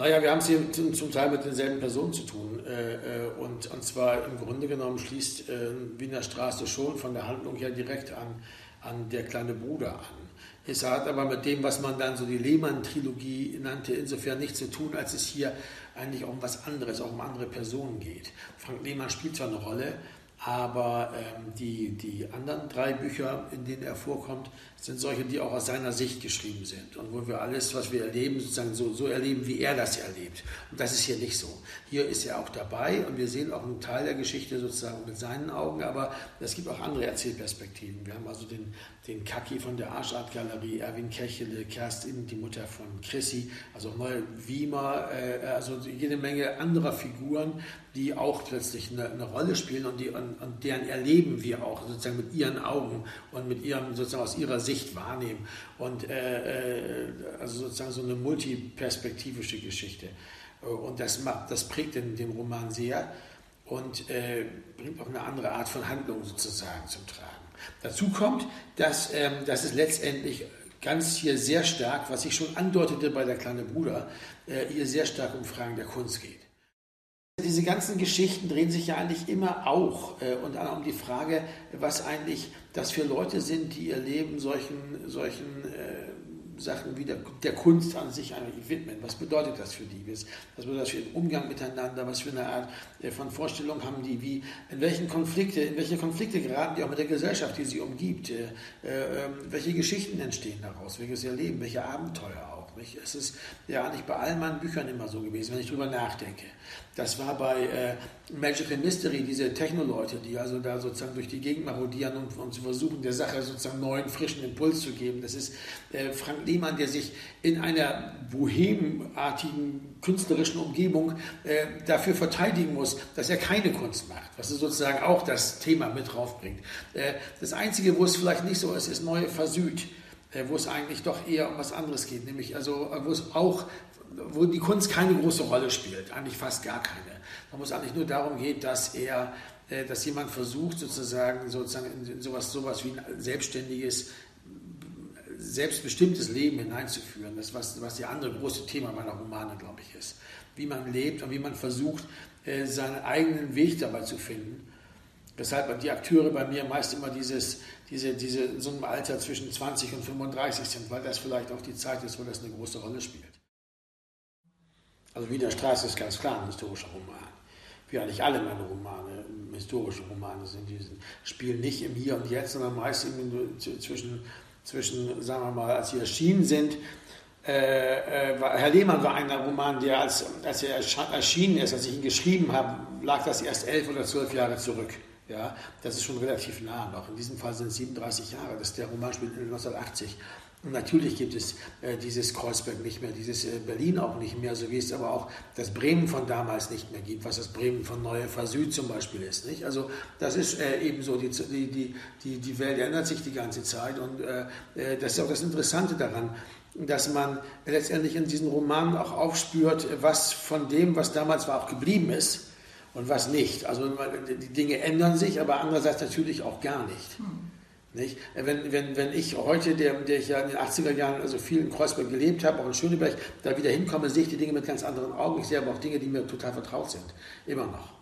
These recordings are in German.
Naja, wir haben es hier zum, Teil mit denselben Personen zu tun. Äh, äh, und, und zwar im Grunde genommen schließt äh, Wiener Straße schon von der Handlung her direkt an, an der kleine Bruder an. Es hat aber mit dem, was man dann so die Lehmann-Trilogie nannte, insofern nichts zu tun, als es hier eigentlich auch um was anderes, auch um andere Personen geht. Frank Lehmann spielt zwar eine Rolle, aber ähm, die, die anderen drei Bücher, in denen er vorkommt, sind solche, die auch aus seiner Sicht geschrieben sind und wo wir alles, was wir erleben, sozusagen so, so erleben, wie er das erlebt. Und das ist hier nicht so. Hier ist er auch dabei und wir sehen auch einen Teil der Geschichte sozusagen mit seinen Augen, aber es gibt auch andere Erzählperspektiven. Wir haben also den, den Kaki von der Arschart-Galerie, Erwin Kechele, Kerstin, die Mutter von Chrissy, also neue Wiemer, äh, also jede Menge anderer Figuren, die auch plötzlich eine, eine Rolle spielen und, die, und, und, deren erleben wir auch sozusagen mit ihren Augen und mit ihrem, sozusagen aus ihrer Sicht wahrnehmen. Und äh, äh, also sozusagen so eine multiperspektivische Geschichte. Und das, macht, das prägt den, den Roman sehr und äh, bringt auch eine andere Art von Handlung sozusagen zum Tragen. Dazu kommt, dass, ähm, dass es letztendlich ganz hier sehr stark, was ich schon andeutete bei der kleine Bruder, äh, hier sehr stark um Fragen der Kunst geht. Diese ganzen Geschichten drehen sich ja eigentlich immer auch äh, und um die Frage, was eigentlich das für Leute sind, die ihr Leben solchen, solchen äh, Sachen wie der, der, Kunst an sich eigentlich widmen. Was bedeutet das für die? Was bedeutet das für den Umgang miteinander? Was für eine Art äh, von Vorstellung haben die? Wie, in welchen Konflikte, in welche Konflikte geraten die auch mit der Gesellschaft, die sie umgibt? Äh, äh, ähm, welche Geschichten entstehen daraus? Welches Erleben? Welche Abenteuer auch? Nicht? Es ist ja eigentlich bei all meinen Büchern immer so gewesen, wenn ich drüber nachdenke. Das war bei äh, Magical Mystery, diese Techno-Leute, die also da sozusagen durch die Gegend marodieren und, und zu versuchen, der Sache sozusagen neuen, frischen Impuls zu geben. Das ist äh, Frank Lehmann, der sich in einer bohemartigen künstlerischen Umgebung äh, dafür verteidigen muss, dass er keine Kunst macht, was es sozusagen auch das Thema mit draufbringt. Äh, das Einzige, wo es vielleicht nicht so ist, ist Neue Versüd wo es eigentlich doch eher um was anderes geht, nämlich also wo es auch wo die Kunst keine große Rolle spielt, eigentlich fast gar keine. Man muss eigentlich nur darum geht, dass er, äh, dass jemand versucht sozusagen, sozusagen sowas, sowas wie ein selbstständiges, selbstbestimmtes Leben hineinzuführen. Das was, was das andere große Thema meiner Romane, glaube ich, ist. Wie man lebt und wie man versucht, äh, seinen eigenen Weg dabei zu finden. Weshalb die Akteure bei mir meist immer dieses, diese, diese, so einem Alter zwischen 20 und 35 sind, weil das vielleicht auch die Zeit ist, wo das eine große Rolle spielt. Also Wiener Straße ist ganz klar ein historischer Roman. Wie eigentlich alle meine Romane historische Romane sind. Die spielen nicht im Hier und Jetzt, sondern meist zwischen, zwischen, sagen wir mal, als sie erschienen sind. Äh, äh, Herr Lehmann war ein Roman, der als, als er erschienen ist, als ich ihn geschrieben habe, lag das erst elf oder zwölf Jahre zurück. Ja, das ist schon relativ nah noch. In diesem Fall sind es 37 Jahre. Das, der Roman spielt 1980. Und natürlich gibt es äh, dieses Kreuzberg nicht mehr, dieses äh, Berlin auch nicht mehr, so wie es aber auch das Bremen von damals nicht mehr gibt, was das Bremen von Neue Süd zum Beispiel ist. Nicht? Also das ist äh, eben so, die, die, die, die Welt ändert sich die ganze Zeit und äh, äh, das ist auch das Interessante daran, dass man letztendlich in diesen Romanen auch aufspürt, was von dem, was damals war, auch geblieben ist und was nicht. Also die Dinge ändern sich, aber andererseits natürlich auch gar nicht. Hm. Nicht? Wenn, wenn, wenn ich heute, der, der ich ja in den 80er Jahren also viel in Kreuzberg gelebt habe, auch in Schöneberg, da wieder hinkomme, sehe ich die Dinge mit ganz anderen Augen. Ich sehe aber auch Dinge, die mir total vertraut sind. Immer noch.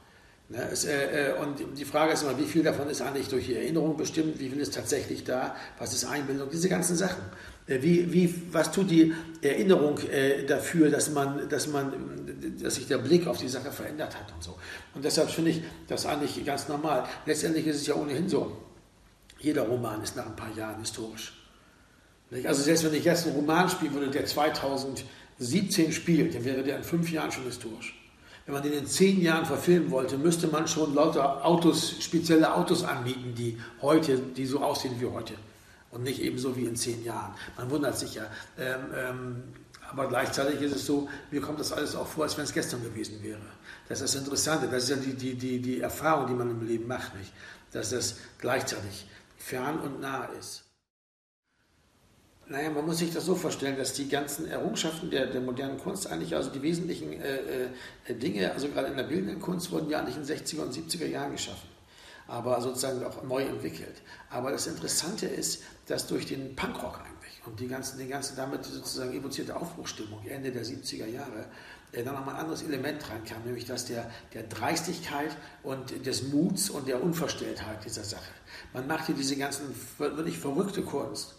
Ne? Äh, äh und die Frage ist immer, wie viel davon ist eigentlich durch die Erinnerung bestimmt, wie viel ist tatsächlich da, was ist Einbildung, diese ganzen Sachen. Äh, wie, wie, was tut die Erinnerung dafür, dass, man, dass, man, dass sich der Blick auf die Sache verändert hat und so. Und deshalb finde ich das eigentlich ganz normal. Letztendlich ist es ja ohnehin so, jeder Roman ist nach ein paar Jahren historisch. Also selbst wenn ich jetzt einen Roman spielen würde, der 2017 spielt, dann wäre der in fünf Jahren schon historisch. Wenn man den in zehn Jahren verfilmen wollte, müsste man schon lauter Autos, spezielle Autos anmieten, die heute, die so aussehen wie heute. Und nicht eben so wie in zehn Jahren. Man wundert sich ja. Ähm, ähm, aber gleichzeitig ist es so, mir kommt das alles auch vor, als wenn es gestern gewesen wäre. Das ist das Interessante, das ist ja die, die, die, die Erfahrung, die man im Leben macht, nicht? dass das gleichzeitig fern und nah ist. Naja, man muss sich das so vorstellen, dass die ganzen Errungenschaften der, der modernen Kunst eigentlich, also die wesentlichen äh, äh, Dinge, also gerade in der bildenden Kunst, wurden ja eigentlich in den 60er und 70er Jahren geschaffen, aber sozusagen auch neu entwickelt. Aber das Interessante ist, dass durch den Punkrock eigentlich und die ganzen, die ganze damit sozusagen evozierte Aufbruchstimmung Ende der 70er Jahre, äh, dann nochmal ein anderes Element reinkam, nämlich das der, der Dreistigkeit und des Muts und der Unverstelltheit dieser Sache. Man machte diese ganzen wirklich verrückte Kunst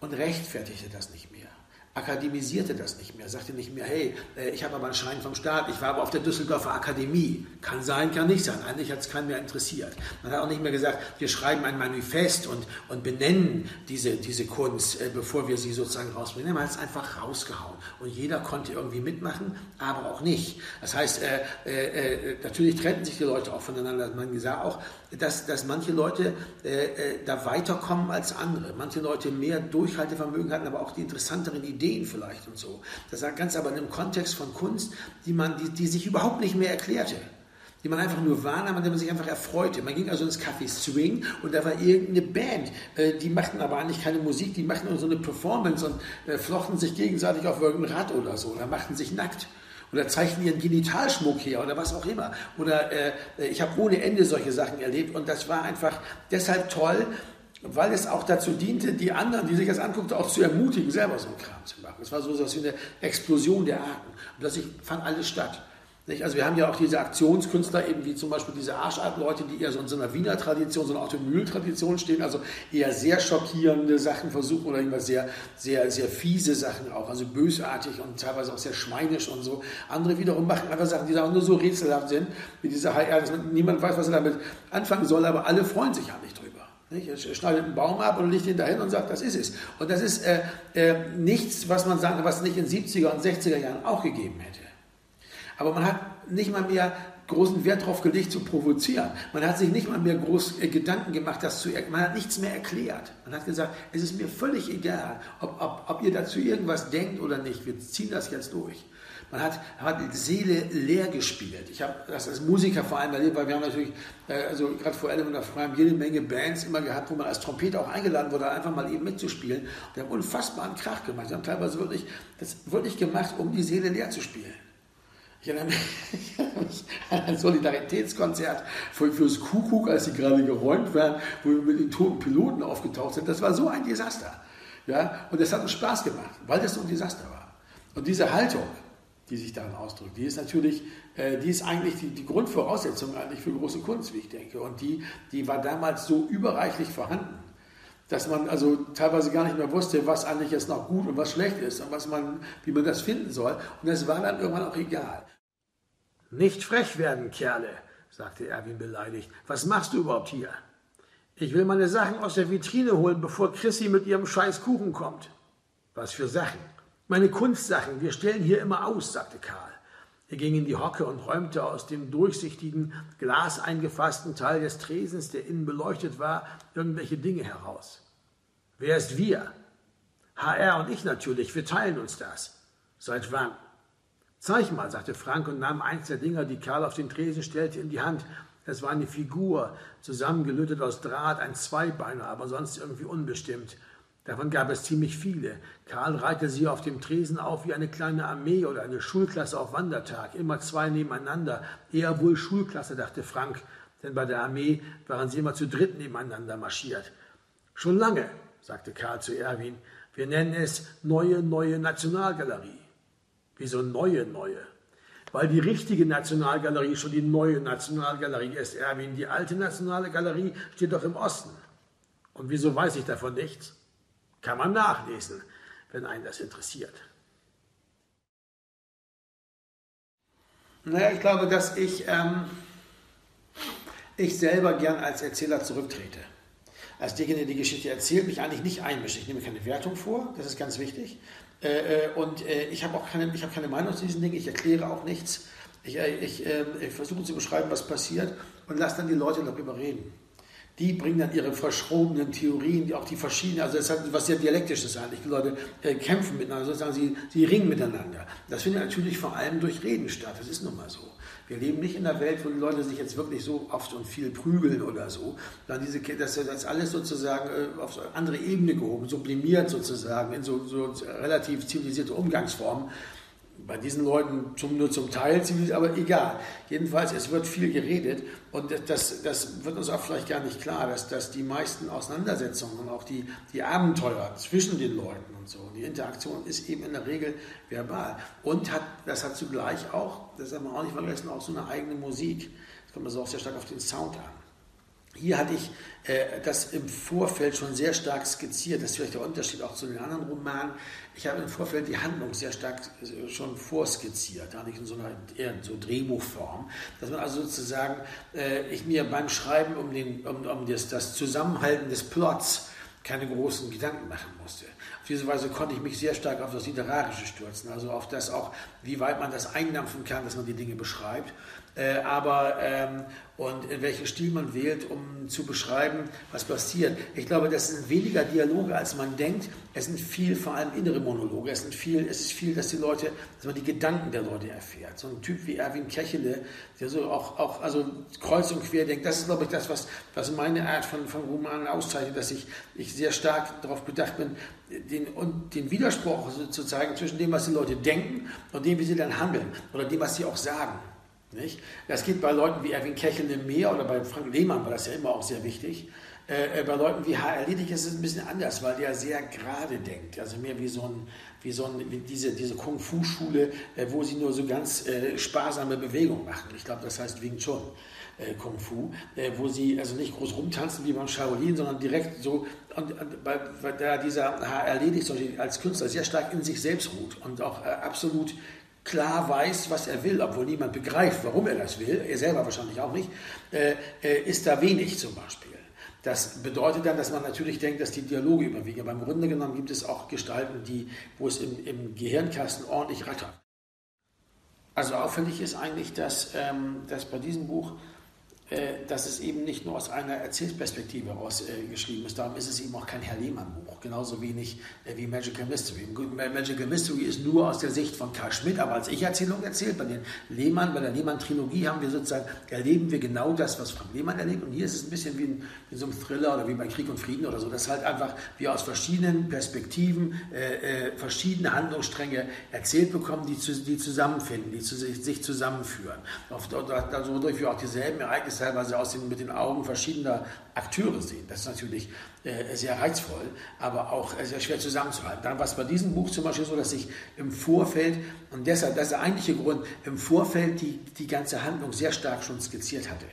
und rechtfertigte das nicht mehr akademisierte das nicht mehr, sagte nicht mehr, hey, äh, ich habe aber einen Schein vom Staat, ich war aber auf der Düsseldorfer Akademie. Kann sein, kann nicht sein. Eigentlich hat es keinen mehr interessiert. Man hat auch nicht mehr gesagt, wir schreiben ein Manifest und, und benennen diese, diese Kunst, äh, bevor wir sie sozusagen rausbringen. Man hat es einfach rausgehauen. Und jeder konnte irgendwie mitmachen, aber auch nicht. Das heißt, äh, äh, äh natürlich trennten sich die Leute auch voneinander. Man sah auch, dass, dass manche Leute äh, da weiterkommen als andere. Manche Leute mehr Durchhaltevermögen hatten, aber auch die interessanteren Ideen vielleicht und so. Das ganz aber in einem Kontext von Kunst, die, man, die, die sich überhaupt nicht mehr erklärte die man einfach nur wahrnahm, an der man sich einfach erfreute. Man ging also ins Café Swing und da war irgendeine Band, äh, die machten aber eigentlich keine Musik, die machten nur so eine Performance und äh, flochten sich gegenseitig auf irgendein Rad oder so oder machten sich nackt oder zeigten ihren Genitalschmuck her oder was auch immer. Oder äh, ich habe ohne Ende solche Sachen erlebt und das war einfach deshalb toll, weil es auch dazu diente, die anderen, die sich das anguckten, auch zu ermutigen, selber so einen Kram zu machen. Es war so etwas wie eine Explosion der Arten. Und plötzlich fand alles statt. Nicht? Also wir haben ja auch diese Aktionskünstler, eben wie zum Beispiel diese Arschart-Leute, die eher so in so einer Wiener Tradition, so einer Automühl-Tradition stehen, also eher sehr schockierende Sachen versuchen oder immer sehr, sehr, sehr fiese Sachen auch, also bösartig und teilweise auch sehr schweinisch und so. Andere wiederum machen einfach Sachen, die auch nur so rätselhaft sind, wie diese HR, dass niemand weiß, was er damit anfangen soll, aber alle freuen sich ja nicht drüber. Er schneidet einen Baum ab und legt ihn dahin und sagt, das ist es. Und das ist äh, äh, nichts, was man sagt, was nicht in 70er und 60er Jahren auch gegeben hätte. Aber man hat nicht mal mehr großen Wert darauf gelegt, zu provozieren. Man hat sich nicht mal mehr groß äh, Gedanken gemacht, das zu man hat nichts mehr erklärt. Man hat gesagt, es ist mir völlig egal, ob, ob, ob ihr dazu irgendwas denkt oder nicht. Wir ziehen das jetzt durch. Man hat, hat die Seele leer gespielt. Ich habe das als Musiker vor allem erlebt, weil wir haben natürlich, äh, also gerade vor allem in der Freien, jede Menge Bands immer gehabt, wo man als Trompeter auch eingeladen wurde, einfach mal eben mitzuspielen. Die haben unfassbaren Krach gemacht. Die haben teilweise wirklich, das wirklich gemacht, um die Seele leer zu spielen. Ich erinnere mich an ein Solidaritätskonzert für, fürs Kuckuck, als sie gerade geräumt werden, wo wir mit den toten Piloten aufgetaucht sind. Das war so ein Desaster. Ja? Und das hat uns Spaß gemacht, weil das so ein Desaster war. Und diese Haltung, die sich darin ausdrückt. Die ist natürlich, äh, die ist eigentlich die, die, Grundvoraussetzung eigentlich für große Kunst, wie ich denke. Und die, die war damals so überreichlich vorhanden, dass man also teilweise gar nicht mehr wusste, was eigentlich jetzt noch gut und was schlecht ist und was man, wie man das finden soll. Und das war dann irgendwann auch egal. Nicht frech werden, Kerle, sagte Erwin beleidigt. Was machst du überhaupt hier? Ich will meine Sachen aus der Vitrine holen, bevor Chrissy mit ihrem scheiß Kuchen kommt. Was für Sachen? Meine Kunstsachen, wir stellen hier immer aus, sagte Karl. Er ging in die Hocke und räumte aus dem durchsichtigen, glaseingefassten Teil des Tresens, der innen beleuchtet war, irgendwelche Dinge heraus. Wer ist wir? HR und ich natürlich, wir teilen uns das. Seit wann? Zeig mal, sagte Frank und nahm eins der Dinger, die Karl auf den Tresen stellte, in die Hand. Es war eine Figur, zusammengelötet aus Draht, ein Zweibeiner, aber sonst irgendwie unbestimmt. Davon gab es ziemlich viele. Karl reihte sie auf dem Tresen auf wie eine kleine Armee oder eine Schulklasse auf Wandertag, immer zwei nebeneinander. Eher wohl Schulklasse, dachte Frank, denn bei der Armee waren sie immer zu dritt nebeneinander marschiert. Schon lange, sagte Karl zu Erwin. Wir nennen es Neue Neue Nationalgalerie. Wieso neue Neue? Weil die richtige Nationalgalerie schon die neue Nationalgalerie ist, Erwin. Die alte Nationale Galerie steht doch im Osten. Und wieso weiß ich davon nichts? Kann man nachlesen, wenn einen das interessiert. Naja, ich glaube, dass ich, ähm, ich selber gern als Erzähler zurücktrete. Als derjenige, der die Geschichte erzählt, mich eigentlich nicht einmische. Ich nehme keine Wertung vor, das ist ganz wichtig. Äh, äh und äh, ich habe auch keine, ich hab keine Meinung zu diesen Dingen, ich erkläre auch nichts. Ich, äh, ich, ähm, ich versuche zu beschreiben, was passiert und lasse dann die Leute darüber reden die bringen dann ihre verschrobenen Theorien, auch die verschiedenen, also das hat was sehr Dialektisches eigentlich. Die Leute äh, kämpfen miteinander, sozusagen sie, sie ringen miteinander. Das findet natürlich vor allem durch Reden statt, das ist nun mal so. Wir leben nicht in einer Welt, wo die Leute sich jetzt wirklich so oft und viel prügeln oder so, sondern diese, das, ist alles sozusagen äh, auf andere Ebene gehoben, sublimiert sozusagen in so, so relativ zivilisierte Umgangsformen bei diesen Leuten zum, nur zum Teil ziemlich, aber egal. Jedenfalls, es wird viel geredet und das, das wird uns auch vielleicht gar nicht klar, dass, dass die meisten Auseinandersetzungen und auch die, die Abenteuer zwischen den Leuten und so, die Interaktion ist eben in der Regel verbal. Und hat, das hat zugleich auch, das haben wir auch nicht vergessen, auch so eine eigene Musik. Das kommt also auch sehr stark auf den Sound an. Hier hatte ich äh, das im Vorfeld schon sehr stark skizziert. Das ist vielleicht der Unterschied auch zu den anderen Romanen. Ich habe im Vorfeld die Handlung sehr stark äh, schon vorskizziert, da nicht in so einer eher in so Drehbuchform, dass man also sozusagen äh, ich mir beim Schreiben um, den, um, um das, das Zusammenhalten des Plots keine großen Gedanken machen musste. Auf diese Weise konnte ich mich sehr stark auf das Literarische stürzen, also auf das auch, wie weit man das eindampfen kann, dass man die Dinge beschreibt äh, aber ähm, und in welchen Stil man wählt, um zu beschreiben, was passiert. Ich glaube, das sind weniger Dialoge, als man denkt. Es sind viel, vor allem innere Monologe. Es, sind viel, es ist viel, dass die Leute, dass man die Gedanken der Leute erfährt. So ein Typ wie Erwin Kechele, der so auch, auch also kreuz und quer denkt. Das ist, glaube ich, das, was, was meine Art von, von Romanen auszeichnet, dass ich, ich sehr stark darauf bedacht bin, den, und den Widerspruch zu zeigen zwischen dem, was die Leute denken und dem, wie sie dann handeln oder dem, was sie auch sagen. Nicht? Das geht bei Leuten wie Erwin Kechel mehr oder bei Frank Lehmann war das ja immer auch sehr wichtig. Äh, äh bei Leuten wie H.R. Liedig ist es ein bisschen anders, weil der sehr gerade denkt. Also mehr wie so ein, wie so ein, wie diese, diese Kung-Fu-Schule, äh, wo sie nur so ganz äh, sparsame Bewegungen machen. Ich glaube, das heißt Wing Chun. Äh, Kung Fu, äh, wo sie also nicht groß rumtanzen wie beim Shaolin, sondern direkt so, und, und bei, bei da dieser H.R. Ledig als Künstler sehr stark in sich selbst ruht und auch absolut klar weiß, was er will, obwohl niemand begreift, warum er das will, er selber wahrscheinlich auch nicht, äh, äh, ist da wenig zum Beispiel. Das bedeutet dann, dass man natürlich denkt, dass die Dialoge überwiegen. Aber im Grunde genommen gibt es auch Gestalten, die, wo es im, im Gehirnkasten ordentlich rattert. Also auffällig ist eigentlich, dass, ähm, dass bei diesem Buch dass es eben nicht nur aus einer Erzählperspektive heraus äh, geschrieben ist. Darum ist es eben auch kein Herr Lehmann-Buch, genauso wenig äh, wie Magical Mystery. Magical Mystery ist nur aus der Sicht von Karl Schmidt, aber als Ich-Erzählung erzählt. Bei den Lehmann, bei der Lehmann-Trilogie haben wir sozusagen, erleben wir genau das, was Frank Lehmann erlebt. Und hier ist es ein bisschen wie in, in so einem Thriller oder wie bei Krieg und Frieden oder so. Das ist halt einfach, wir aus verschiedenen Perspektiven äh, äh, verschiedene Handlungsstränge erzählt bekommen, die, zu, die zusammenfinden, die zu, sich, sich zusammenführen. Auf, dadurch wir auch dieselben Ereignisse teilweise aus den, mit den Augen verschiedener Akteure sehen. Das ist natürlich äh, sehr reizvoll, aber auch äh, sehr schwer zusammenzuhalten. Dann war es bei diesem Buch zum Beispiel so, dass ich im Vorfeld, und deshalb, das ist der eigentliche Grund, im Vorfeld die, die ganze Handlung sehr stark schon skizziert hatte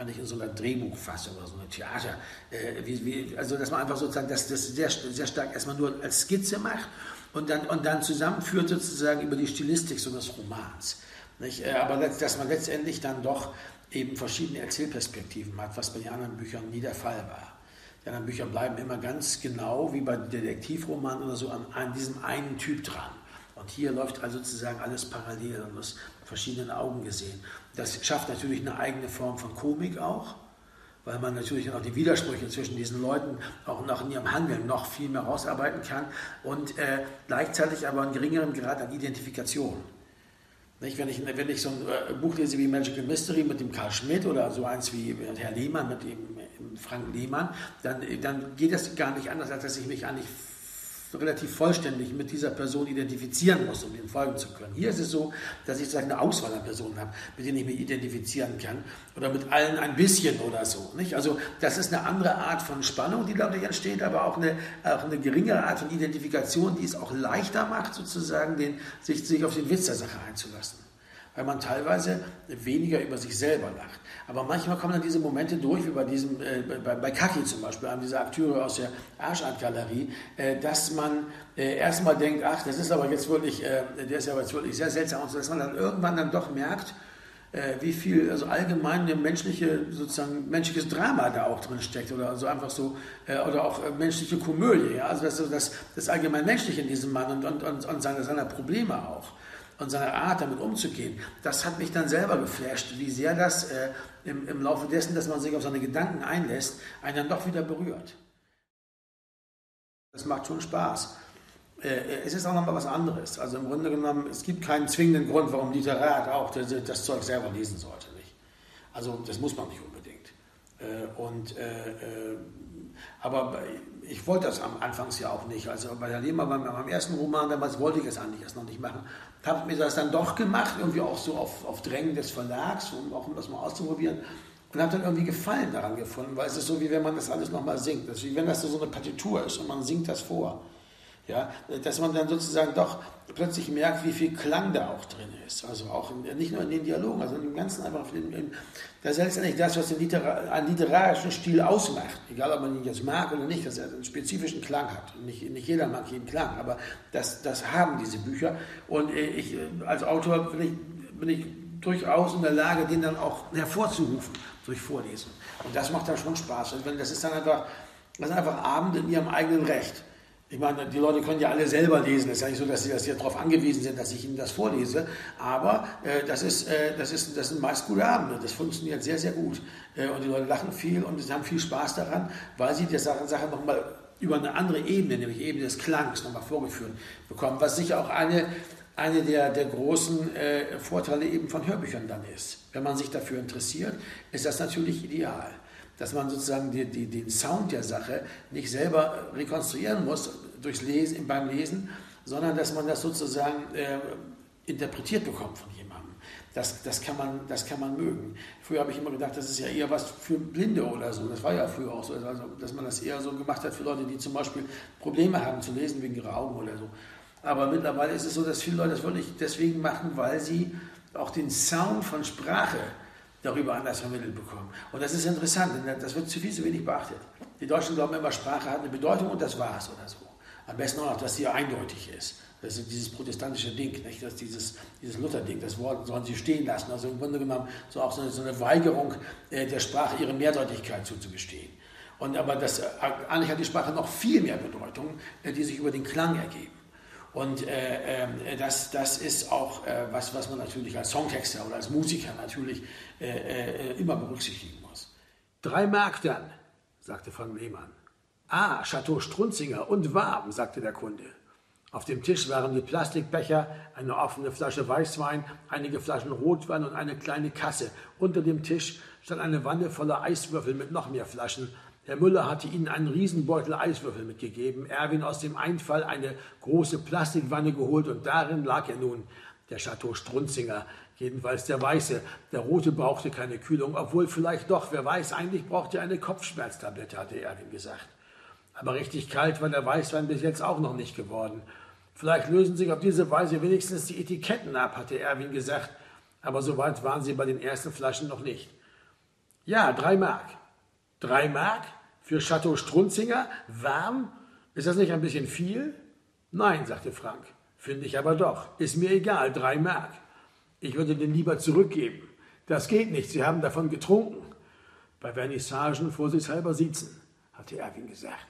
eigentlich in so einer Drehbuchfassung oder so einer Theater, äh, wie, wie, also dass man einfach sozusagen das, das sehr, sehr stark erstmal nur als Skizze macht und dann, und dann zusammenführt sozusagen über die Stilistik so des Romans. Nicht? Äh, aber dass man letztendlich dann doch eben verschiedene Erzählperspektiven hat, was bei den anderen Büchern nie der Fall war. Die anderen Bücher bleiben immer ganz genau, wie bei Detektivromanen oder so, an, an diesem einen Typ dran. Und hier läuft also sozusagen alles parallel und aus verschiedenen Augen gesehen. Das schafft natürlich eine eigene Form von Komik auch, weil man natürlich auch die Widersprüche zwischen diesen Leuten auch noch in ihrem Handeln noch viel mehr rausarbeiten kann und äh, gleichzeitig aber einen geringeren Grad an Identifikation. Nicht, wenn, ich, wenn ich so ein äh, Buch lese wie Magical Mystery mit dem Karl Schmidt oder so eins wie Herr Lehmann mit dem Frank Lehmann, dann, dann geht das gar nicht anders, als dass ich mich eigentlich relativ vollständig mit dieser Person identifizieren muss, um ihm folgen zu können. Hier ist es so, dass ich sozusagen eine Auswahl an Personen habe, mit denen ich mich identifizieren kann oder mit allen ein bisschen oder so. Nicht? Also das ist eine andere Art von Spannung, die dadurch entsteht, aber auch eine, auch eine geringere Art von Identifikation, die es auch leichter macht, sozusagen den, sich, sich auf den Witz der Sache einzulassen weil man teilweise weniger über sich selber lacht. Aber manchmal kommen dann diese Momente durch, wie bei diesem, äh, bei, bei Kaki zum Beispiel, einem dieser Akteure aus der Arschart-Galerie, äh, dass man äh, erstmal denkt, ach, das ist aber jetzt wirklich, äh, der ist aber jetzt wirklich sehr seltsam und so, dass man dann irgendwann dann doch merkt, äh, wie viel also allgemein menschliche sozusagen menschliches Drama da auch drin steckt oder so einfach so äh, oder auch menschliche Komödie ja? also das, das, das allgemein menschliche in diesem Mann und, und, und, und seine, seiner Probleme auch und seiner Art, damit umzugehen, das hat mich dann selber geflasht, wie sehr das äh, im, im Laufe dessen, dass man sich auf seine Gedanken einlässt, einen dann doch wieder berührt. Das macht schon Spaß. Äh, äh es ist auch nochmal was anderes. Also im Grunde genommen, es gibt keinen zwingenden Grund, warum Literat auch das, das Zeug selber lesen sollte. Nicht? Also das muss man nicht unbedingt. Äh, und, äh, äh aber ich wollte das am Anfangs ja auch nicht. Also bei der Lehmer, beim, beim ersten Roman damals wollte ich es eigentlich erst noch nicht machen. Habe mir das dann doch gemacht, irgendwie auch so auf, auf Drängen des Verlags, um auch um das mal auszuprobieren. Und habe dann irgendwie Gefallen daran gefunden, weil es ist so, wie wenn man das alles nochmal singt. Das ist wie wenn das so eine Partitur ist und man singt das vor. Ja, dass man dann sozusagen doch plötzlich merkt, wie viel Klang da auch drin ist. Also auch in, nicht nur in den Dialogen, also im Ganzen einfach. In, in, das ist letztendlich das, was den Literar einen literarischen Stil ausmacht. Egal, ob man ihn jetzt mag oder nicht, dass er einen spezifischen Klang hat. Nicht, nicht jeder mag jeden Klang, aber das, das haben diese Bücher. Und ich als Autor bin ich, bin ich durchaus in der Lage, den dann auch hervorzurufen durch Vorlesen. Und das macht dann schon Spaß. Und wenn, das ist dann einfach, das ist einfach Abend in ihrem eigenen Recht. Ich meine, die Leute können ja alle selber lesen. Es ist ja nicht so, dass sie das hier darauf angewiesen sind, dass ich ihnen das vorlese. Aber äh, das, ist, äh, das, ist, das sind meist gute Abende. Das funktioniert sehr, sehr gut. Äh, und die Leute lachen viel und sie haben viel Spaß daran, weil sie die Sache, Sache nochmal über eine andere Ebene, nämlich Ebene des Klangs, nochmal vorgeführt bekommen. Was sicher auch eine, eine der, der großen äh, Vorteile eben von Hörbüchern dann ist. Wenn man sich dafür interessiert, ist das natürlich ideal dass man sozusagen die, die, den Sound der Sache nicht selber rekonstruieren muss durchs Lesen, beim Lesen, sondern dass man das sozusagen äh, interpretiert bekommt von jemandem. Das, das, kann man, das kann man mögen. Früher habe ich immer gedacht, das ist ja eher was für Blinde oder so. Das war ja früher auch so, dass man das eher so gemacht hat für Leute, die zum Beispiel Probleme haben zu lesen wegen ihrer Augen oder so. Aber mittlerweile ist es so, dass viele Leute das wirklich deswegen machen, weil sie auch den Sound von Sprache darüber anders vermittelt bekommen. Und das ist interessant, denn das wird zu viel zu wenig beachtet. Die Deutschen glauben immer, Sprache hat eine Bedeutung und das war es oder so. Am besten auch noch, dass sie eindeutig ist. Das ist dieses protestantische Ding, nicht? Das dieses, dieses Luther-Ding, das Wort sollen sie stehen lassen. Also im Grunde genommen so auch so eine, so eine Weigerung äh, der Sprache, ihre Mehrdeutigkeit zuzugestehen. Und aber das, äh, eigentlich hat die Sprache noch viel mehr Bedeutung, äh, die sich über den Klang ergeben. Und äh, äh, das, das ist auch äh, was, was man natürlich als Songtexter oder als Musiker natürlich äh, äh, immer berücksichtigen muss. Drei Mark dann, sagte von Lehmann. Ah, Chateau Strunzinger und warm, sagte der Kunde. Auf dem Tisch waren die Plastikbecher, eine offene Flasche Weißwein, einige Flaschen Rotwein und eine kleine Kasse. Unter dem Tisch stand eine Wanne voller Eiswürfel mit noch mehr Flaschen, Herr Müller hatte ihnen einen Riesenbeutel Eiswürfel mitgegeben, Erwin aus dem Einfall eine große Plastikwanne geholt und darin lag er nun, der Chateau Strunzinger, jedenfalls der Weiße. Der Rote brauchte keine Kühlung, obwohl vielleicht doch, wer weiß, eigentlich brauchte er eine Kopfschmerztablette, hatte Erwin gesagt. Aber richtig kalt war der Weißwein bis jetzt auch noch nicht geworden. Vielleicht lösen sich auf diese Weise wenigstens die Etiketten ab, hatte Erwin gesagt, aber so weit waren sie bei den ersten Flaschen noch nicht. Ja, drei Mark. Drei Mark für Chateau Strunzinger? Warm? Ist das nicht ein bisschen viel? Nein, sagte Frank. Finde ich aber doch. Ist mir egal, drei Mark. Ich würde den lieber zurückgeben. Das geht nicht, Sie haben davon getrunken. Bei Vernissagen vorsichtshalber sitzen, hatte Erwin gesagt.